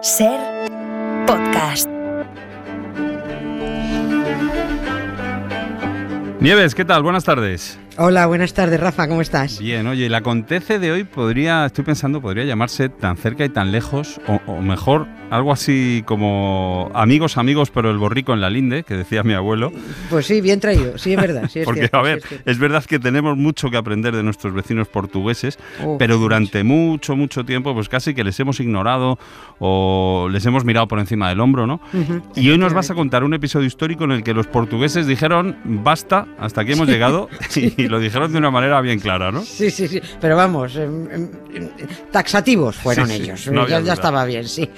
Ser podcast. Nieves, ¿qué tal? Buenas tardes. Hola, buenas tardes, Rafa, ¿cómo estás? Bien, oye, el acontece de hoy podría, estoy pensando, podría llamarse tan cerca y tan lejos, o, o mejor, algo así como amigos, amigos, pero el borrico en la linde, que decía mi abuelo. Pues sí, bien traído, sí es verdad. Sí es Porque, cierto, a sí ver, es verdad que tenemos mucho que aprender de nuestros vecinos portugueses, Oh, pero durante mucho, mucho tiempo, pues casi que les hemos ignorado o les hemos mirado por encima del hombro, ¿no? Y hoy nos vas a contar un episodio histórico en el que los portugueses dijeron, basta, hasta aquí hemos llegado, y lo dijeron de una manera bien clara, ¿no? Sí, sí, sí, pero vamos, em, taxativos fueron Sí, sí, ellos, no ya, estaba bien, sí.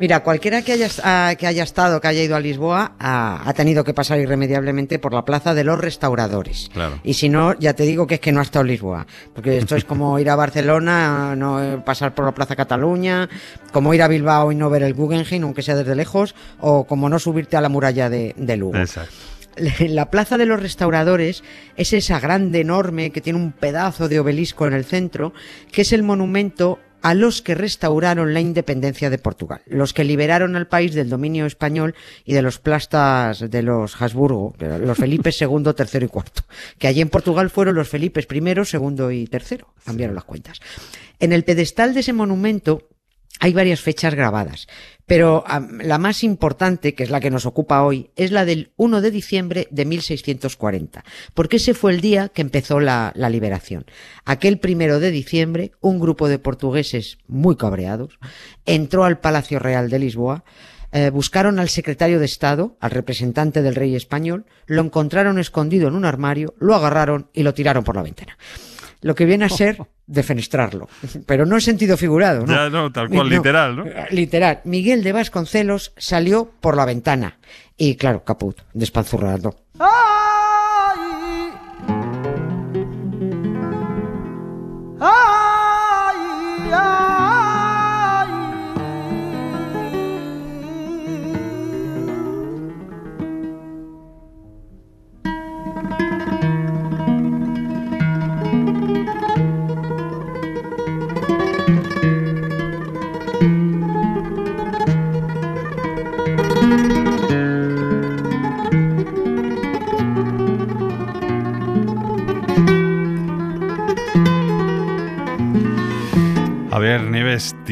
Mira, cualquiera que haya, ah, que haya estado, que haya ido a Lisboa, ha, ha tenido que pasar irremediablemente por la plaza de los restauradores. Claro. Y si no, ya te digo que es que no ha estado en Lisboa, porque esto es como ir a Barcelona, no eh, pasar por la Plaza Cataluña, como ir a Bilbao y no ver el Guggenheim, aunque sea desde lejos, o como no subirte a la muralla de, de Lugo. Exacto. La Plaza de los Restauradores es esa grande, enorme, que tiene un pedazo de obelisco en el centro, que es el monumento a los que restauraron la independencia de Portugal, los que liberaron al país del dominio español y de los plastas de los Habsburgo, los Felipe II, III y IV, que allí en Portugal fueron los Felipes I, II y III, cambiaron las cuentas. En el pedestal de ese monumento hay varias fechas grabadas, pero la más importante, que es la que nos ocupa hoy, es la del 1 de diciembre de 1640, porque ese fue el día que empezó la, la liberación. Aquel primero de diciembre, un grupo de portugueses muy cabreados entró al Palacio Real de Lisboa, eh, buscaron al secretario de Estado, al representante del rey español, lo encontraron escondido en un armario, lo agarraron y lo tiraron por la ventana. Lo que viene a ser defenestrarlo, pero no en sentido figurado, ¿no? Ya, no, tal cual, No, literal, ¿no? Literal. Miguel de Vasconcelos salió por la ventana y, claro, caput, despanzurrado. A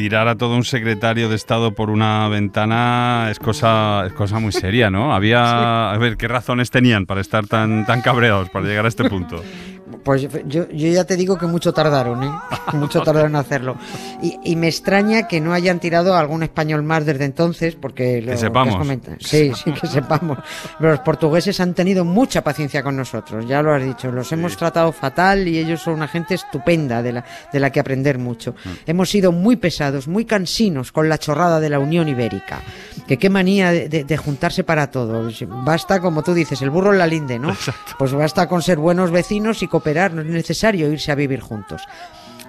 tirar a todo un secretario de Estado por una ventana es cosa, es cosa muy seria, ¿no? Había, a ver, ¿qué razones tenían para estar tan, tan cabreados, para llegar a este punto? Pues yo, yo ya te digo que mucho tardaron, ¿eh? mucho tardaron en hacerlo. Y, y me extraña que no hayan tirado a algún español más desde entonces, porque lo Que sepamos. comentado- Sí, sí, que sepamos. Pero los portugueses han tenido mucha paciencia con nosotros, ya lo has dicho. Los hemos tratado fatal y ellos son una gente estupenda de la, de la que aprender mucho. Mm. Hemos sido muy pesados, muy cansinos con la chorrada de la Unión Ibérica. Que qué manía de, de- de juntarse para todo. Basta, como tú dices, el burro en la linde, ¿no? Pues basta con ser buenos vecinos y cooperar, no es necesario irse a vivir juntos.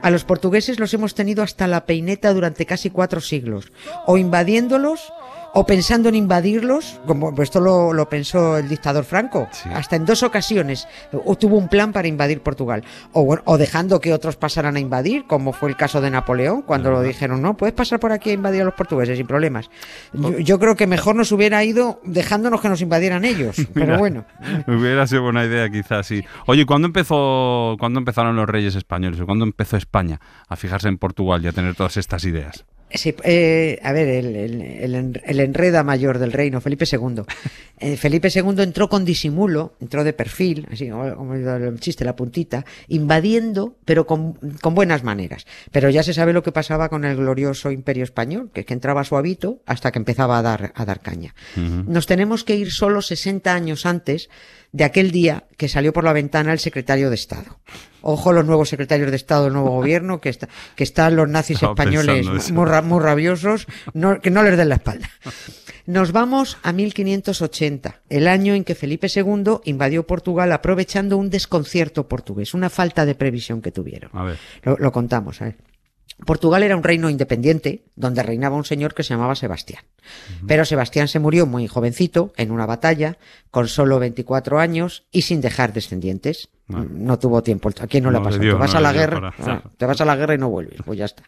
A los portugueses los hemos tenido hasta la peineta durante casi cuatro siglos, o invadiéndolos, o pensando en invadirlos, como pues esto lo, lo pensó el dictador Franco, Sí. hasta en dos ocasiones o tuvo un plan para invadir Portugal, o, bueno, o dejando que otros pasaran a invadir, como fue el caso de Napoleón, cuando lo dijeron, no, puedes pasar por aquí a invadir a los portugueses sin problemas. Yo, yo creo que mejor nos hubiera ido dejándonos que nos invadieran ellos, pero Mira, bueno. Hubiera sido buena idea, quizás, sí. Oye, ¿cuándo empezó, ¿cuándo empezaron los reyes españoles? ¿O cuándo empezó España a fijarse en Portugal y a tener todas estas ideas? Sí, eh, a ver, el, el, el en- el enreda mayor del reino, Felipe II. Eh, Felipe II entró con disimulo, entró de perfil, así como como el chiste, la puntita, invadiendo, pero con, con buenas maneras. Pero ya se sabe lo que pasaba con el glorioso imperio español, que es que entraba suavito hasta que empezaba a dar, a dar caña. Nos tenemos que ir solo 60 años antes de aquel día que salió por la ventana el secretario de Estado. Ojo los nuevos secretarios de Estado del nuevo gobierno, que, está, que están los nazis Estaba españoles ra- muy rabiosos, no- que no les den la espalda. Nos vamos a 1580, el año en que Felipe II invadió Portugal aprovechando un desconcierto portugués, una falta de previsión que tuvieron. A ver. Lo, lo contamos, a ver. Portugal era un reino independiente donde reinaba un señor que se llamaba Sebastián. Pero Sebastián se murió muy jovencito en una batalla, con solo 24 años y sin dejar descendientes. No. No, tuvo tiempo. ¿A quién no, le ha pasado? dio, te vas no a la guerra, para- te vas a la guerra y no vuelves, pues ya está.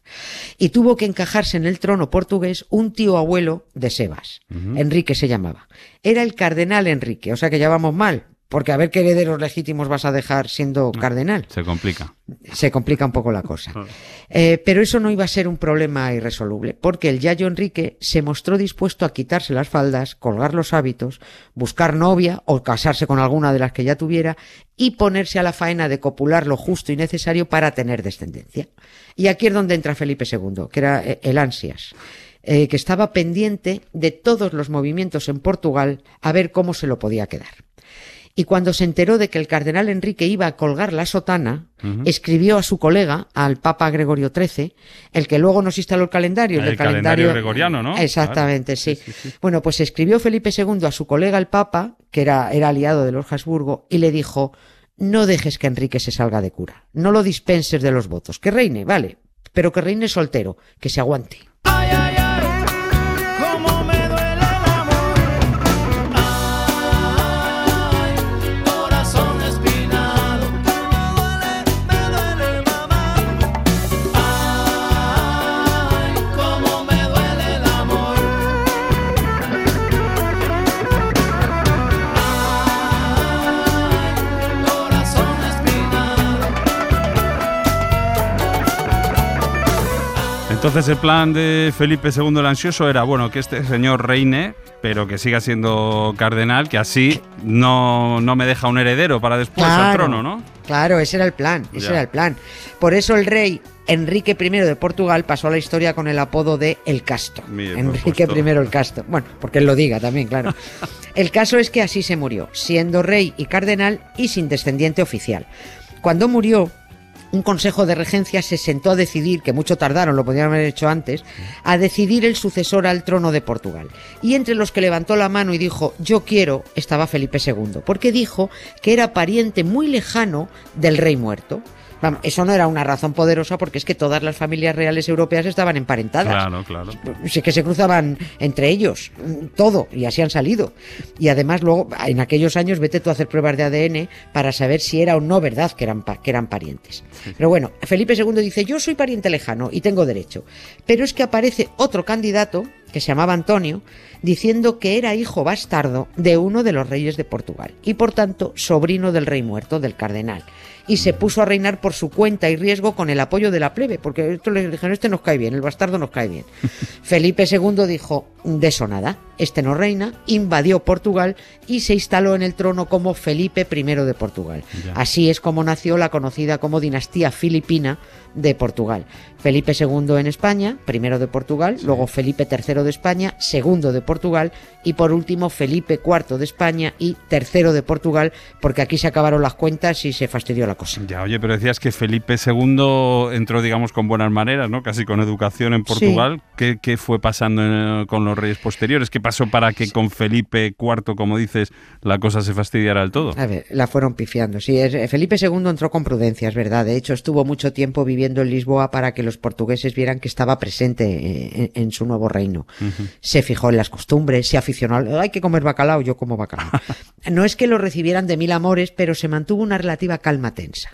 Y tuvo que encajarse en el trono portugués un tío abuelo de Sebas. Enrique se llamaba. Era el cardenal Enrique, o sea que ya vamos mal. Porque a ver qué herederos legítimos vas a dejar siendo cardenal Se complica. se complica un poco la cosa. Eh, pero eso no iba a ser un problema irresoluble, porque el Yayo Enrique se mostró dispuesto a quitarse las faldas, colgar los hábitos, buscar novia o casarse con alguna de las que ya tuviera y ponerse a la faena de copular lo justo y necesario para tener descendencia. Y aquí es donde entra Felipe II, que era eh, el ansias. eh, que estaba pendiente de todos los movimientos en Portugal a ver cómo se lo podía quedar. Y cuando se enteró de que el cardenal Enrique iba a colgar la sotana, escribió a su colega, al Papa Gregorio XIII, el que luego nos instaló el calendario. El calendario gregoriano, ¿no? Exactamente, sí. Bueno, pues escribió Felipe II a su colega, el Papa, que era, era aliado de los Habsburgo, y le dijo, no dejes que Enrique se salga de cura, no lo dispenses de los votos, que reine, vale, pero que reine soltero, que se aguante. Entonces el plan de Felipe II el Ansioso era, bueno, que este señor reine, pero que siga siendo cardenal, que así no, no me deja un heredero para después al trono, ¿no? Claro, ese era el plan, ese Ya. era el plan. Por eso el rey Enrique I de Portugal pasó a la historia con el apodo de El Casto. Por Enrique. I el Casto. Bueno, porque él lo diga también, claro. el caso es que así se murió, siendo rey y cardenal y sin descendiente oficial. Cuando murió, un consejo de regencia se sentó a decidir, que mucho tardaron, lo podrían haber hecho antes, a decidir el sucesor al trono de Portugal. Y entre los que levantó la mano y dijo, yo quiero, estaba Felipe II, porque dijo que era pariente muy lejano del rey muerto. Vamos, eso no era una razón poderosa porque es que todas las familias reales europeas estaban emparentadas. Claro, claro. Sí que se cruzaban entre ellos, todo, y así han salido. Y además luego, en aquellos años, vete tú a hacer pruebas de ADN para saber si era o no verdad que eran, que eran parientes. Pero bueno, Felipe II dice, yo soy pariente lejano y tengo derecho. Pero es que aparece otro candidato, que se llamaba Antonio, diciendo que era hijo bastardo de uno de los reyes de Portugal, y por tanto sobrino del rey muerto, del cardenal y se puso a reinar por su cuenta y riesgo con el apoyo de la plebe, porque esto le dijeron, este nos cae bien, el bastardo nos cae bien. Felipe II dijo, de eso nada, este no reina, invadió Portugal y se instaló en el trono como Felipe I de Portugal. Ya. Así es como nació la conocida como dinastía filipina de Portugal. Felipe II en España, primero de Portugal, luego Felipe III de España, segundo de Portugal y por último Felipe IV de España y tercero de Portugal, porque aquí se acabaron las cuentas y se fastidió la cosa. Ya, oye, pero decías que Felipe II entró, digamos, con buenas maneras, ¿no? Casi con educación en Portugal. ¿Qué, qué fue pasando en- con los reyes posteriores? ¿Qué pasó para que con Felipe IV, como dices, la cosa se fastidiara del todo? A ver, la fueron pifiando. Sí, es- Felipe II entró con prudencia, es verdad. De hecho, estuvo mucho tiempo viviendo en Lisboa para que los portugueses vieran que estaba presente eh, en, en su nuevo reino. Se fijó en las costumbres, se aficionó al... Hay que comer bacalao, yo como bacalao. no es que lo recibieran de mil amores, pero se mantuvo una relativa calma tensa.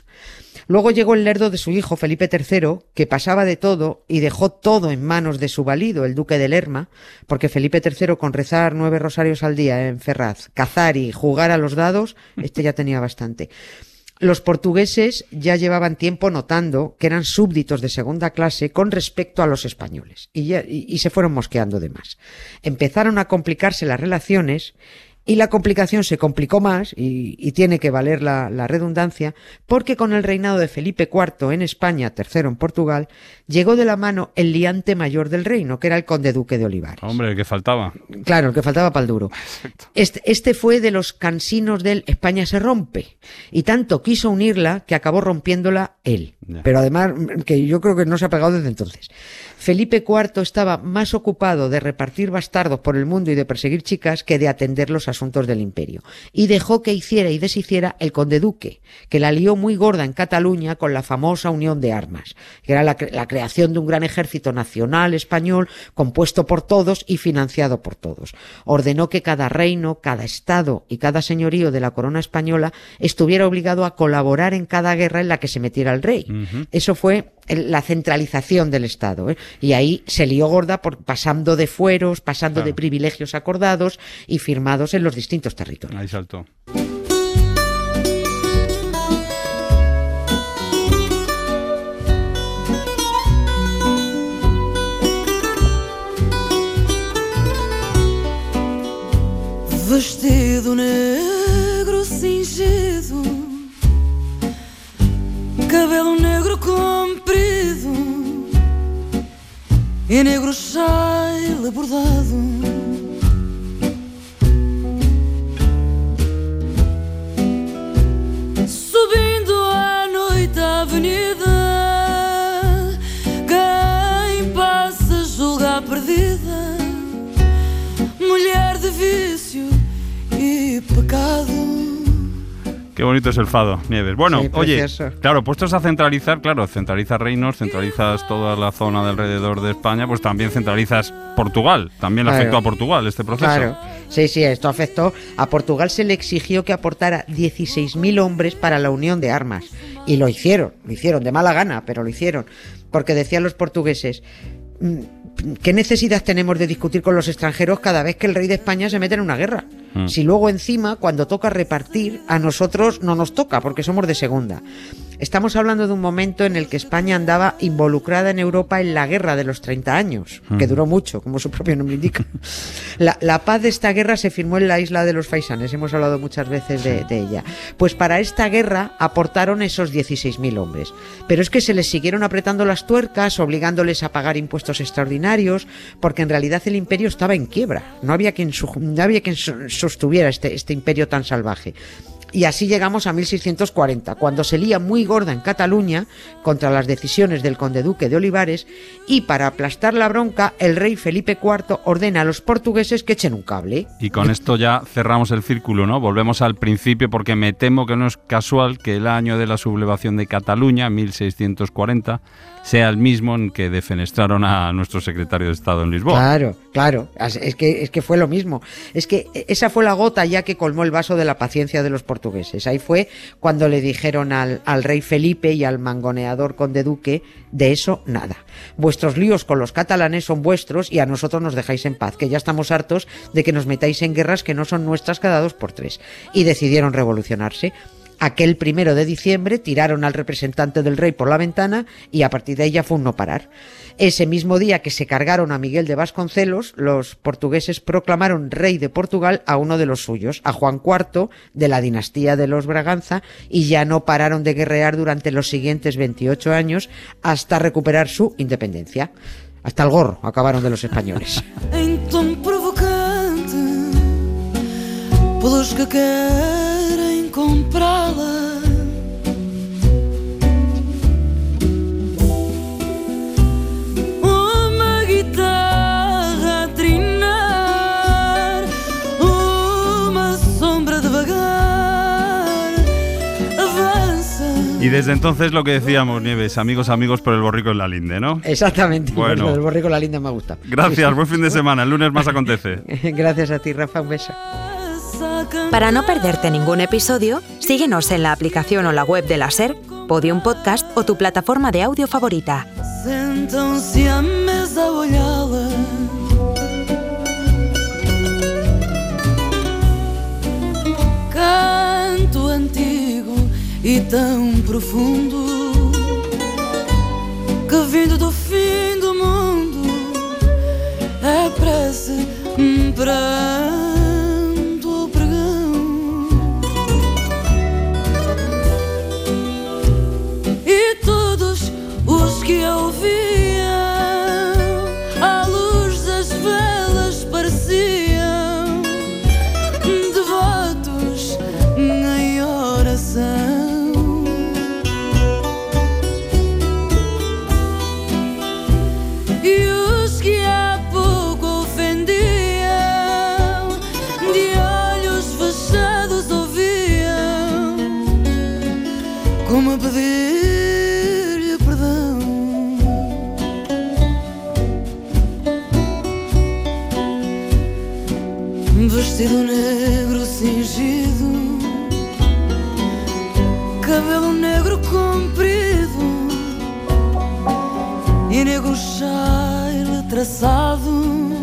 Luego llegó el lerdo de su hijo Felipe III, que pasaba de todo y dejó todo en manos de su valido, el duque de Lerma, porque Felipe III con rezar nueve rosarios al día en Ferraz, cazar y jugar a los dados, este ya tenía bastante. Los portugueses ya llevaban tiempo notando que eran súbditos de segunda clase con respecto a los españoles y, ya- y- y se fueron mosqueando de más. Empezaron a complicarse las relaciones y la complicación se complicó más, y, y tiene que valer la, la redundancia, porque con el reinado de Felipe IV en España, tercero en Portugal, llegó de la mano el liante mayor del reino, que era el conde duque de Olivares. Hombre, ¿qué faltaba? Claro, el que faltaba para el duro. Este, este fue de los cansinos del España se rompe. Y tanto quiso unirla que acabó rompiéndola él. Pero además, que yo creo que no se ha pegado desde entonces. Felipe IV estaba más ocupado de repartir bastardos por el mundo y de perseguir chicas que de atender los asuntos del imperio. Y dejó que hiciera y deshiciera el conde duque, que la lió muy gorda en Cataluña con la famosa Unión de Armas, que era la, cre- la creación de un gran ejército nacional español compuesto por todos y financiado por todos. Ordenó que cada reino, cada estado y cada señorío de la corona española estuviera obligado a colaborar en cada guerra en la que se metiera el rey. Eso fue la centralización del Estado. ¿eh? Y ahí se lió gorda por, pasando de fueros, pasando Claro. de privilegios acordados y firmados en los distintos territorios. Ahí saltó. Vestido negro E negro sai bordado. Bonito es el fado, Nieves. Bueno, Sí, oye, claro, puestos a centralizar, claro, centralizas reinos, centralizas toda la zona de alrededor de España, pues también centralizas Portugal. También le Claro. afectó a Portugal este proceso. Claro, sí, sí, esto afectó. A Portugal se le exigió que aportara 16.000 hombres para la unión de armas. Y lo hicieron, lo hicieron, de mala gana, pero lo hicieron. Porque decían los portugueses, "Mm, ¿qué necesidad tenemos de discutir con los extranjeros cada vez que el rey de España se mete en una guerra? Mm. Si luego encima, cuando toca repartir, a nosotros no nos toca, porque somos de segunda. Estamos hablando de un momento en el que España andaba involucrada en Europa en la guerra de los 30 años, que duró mucho, como su propio nombre indica. La, la paz de esta guerra se firmó en la isla de los Faisanes, hemos hablado muchas veces de, de ella. Pues para esta guerra aportaron esos 16.000 hombres. Pero es que se les siguieron apretando las tuercas, obligándoles a pagar impuestos extraordinarios, porque en realidad el imperio estaba en quiebra. No había quien, su- no había quien su- sostuviera este, este imperio tan salvaje. Y así llegamos a 1640, cuando se lía muy gorda en Cataluña contra las decisiones del conde duque de Olivares y para aplastar la bronca el rey Felipe IV ordena a los portugueses que echen un cable. Y con esto ya cerramos el círculo, ¿no? Volvemos al principio porque me temo que no es casual que el año de la sublevación de Cataluña, 1640, sea el mismo en que defenestraron a nuestro secretario de Estado en Lisboa. Claro, claro, es que, es que fue lo mismo. Es que esa fue la gota ya que colmó el vaso de la paciencia de los portugueses. Ahí fue cuando le dijeron al, al rey Felipe y al mangoneador conde duque, de eso nada. Vuestros líos con los catalanes son vuestros y a nosotros nos dejáis en paz, que ya estamos hartos de que nos metáis en guerras que no son nuestras cada dos por tres. Y decidieron revolucionarse. Aquel primero de diciembre tiraron al representante del rey por la ventana y a partir de ya fue un no parar. Ese mismo día que se cargaron a Miguel de Vasconcelos, los portugueses proclamaron rey de Portugal a uno de los suyos, a Juan IV de la dinastía de los Braganza, y ya no pararon de guerrear durante los siguientes 28 años hasta recuperar su independencia. Hasta el gorro acabaron de los españoles. que comprá-la. Y desde entonces lo que decíamos, Nieves, amigos, amigos por el borrico en la linde, ¿no? Exactamente. Bueno. Del borrico la linda me gusta. Gracias, buen fin de semana. El lunes más acontece. Gracias a ti, Rafa. Un beso. Para no perderte ningún episodio, síguenos en la aplicación o la web de la SER, Podium Podcast o tu plataforma de audio favorita. E tão profundo que vindo do fim do mundo é prece pranto cabelo negro comprido e negro chile traçado.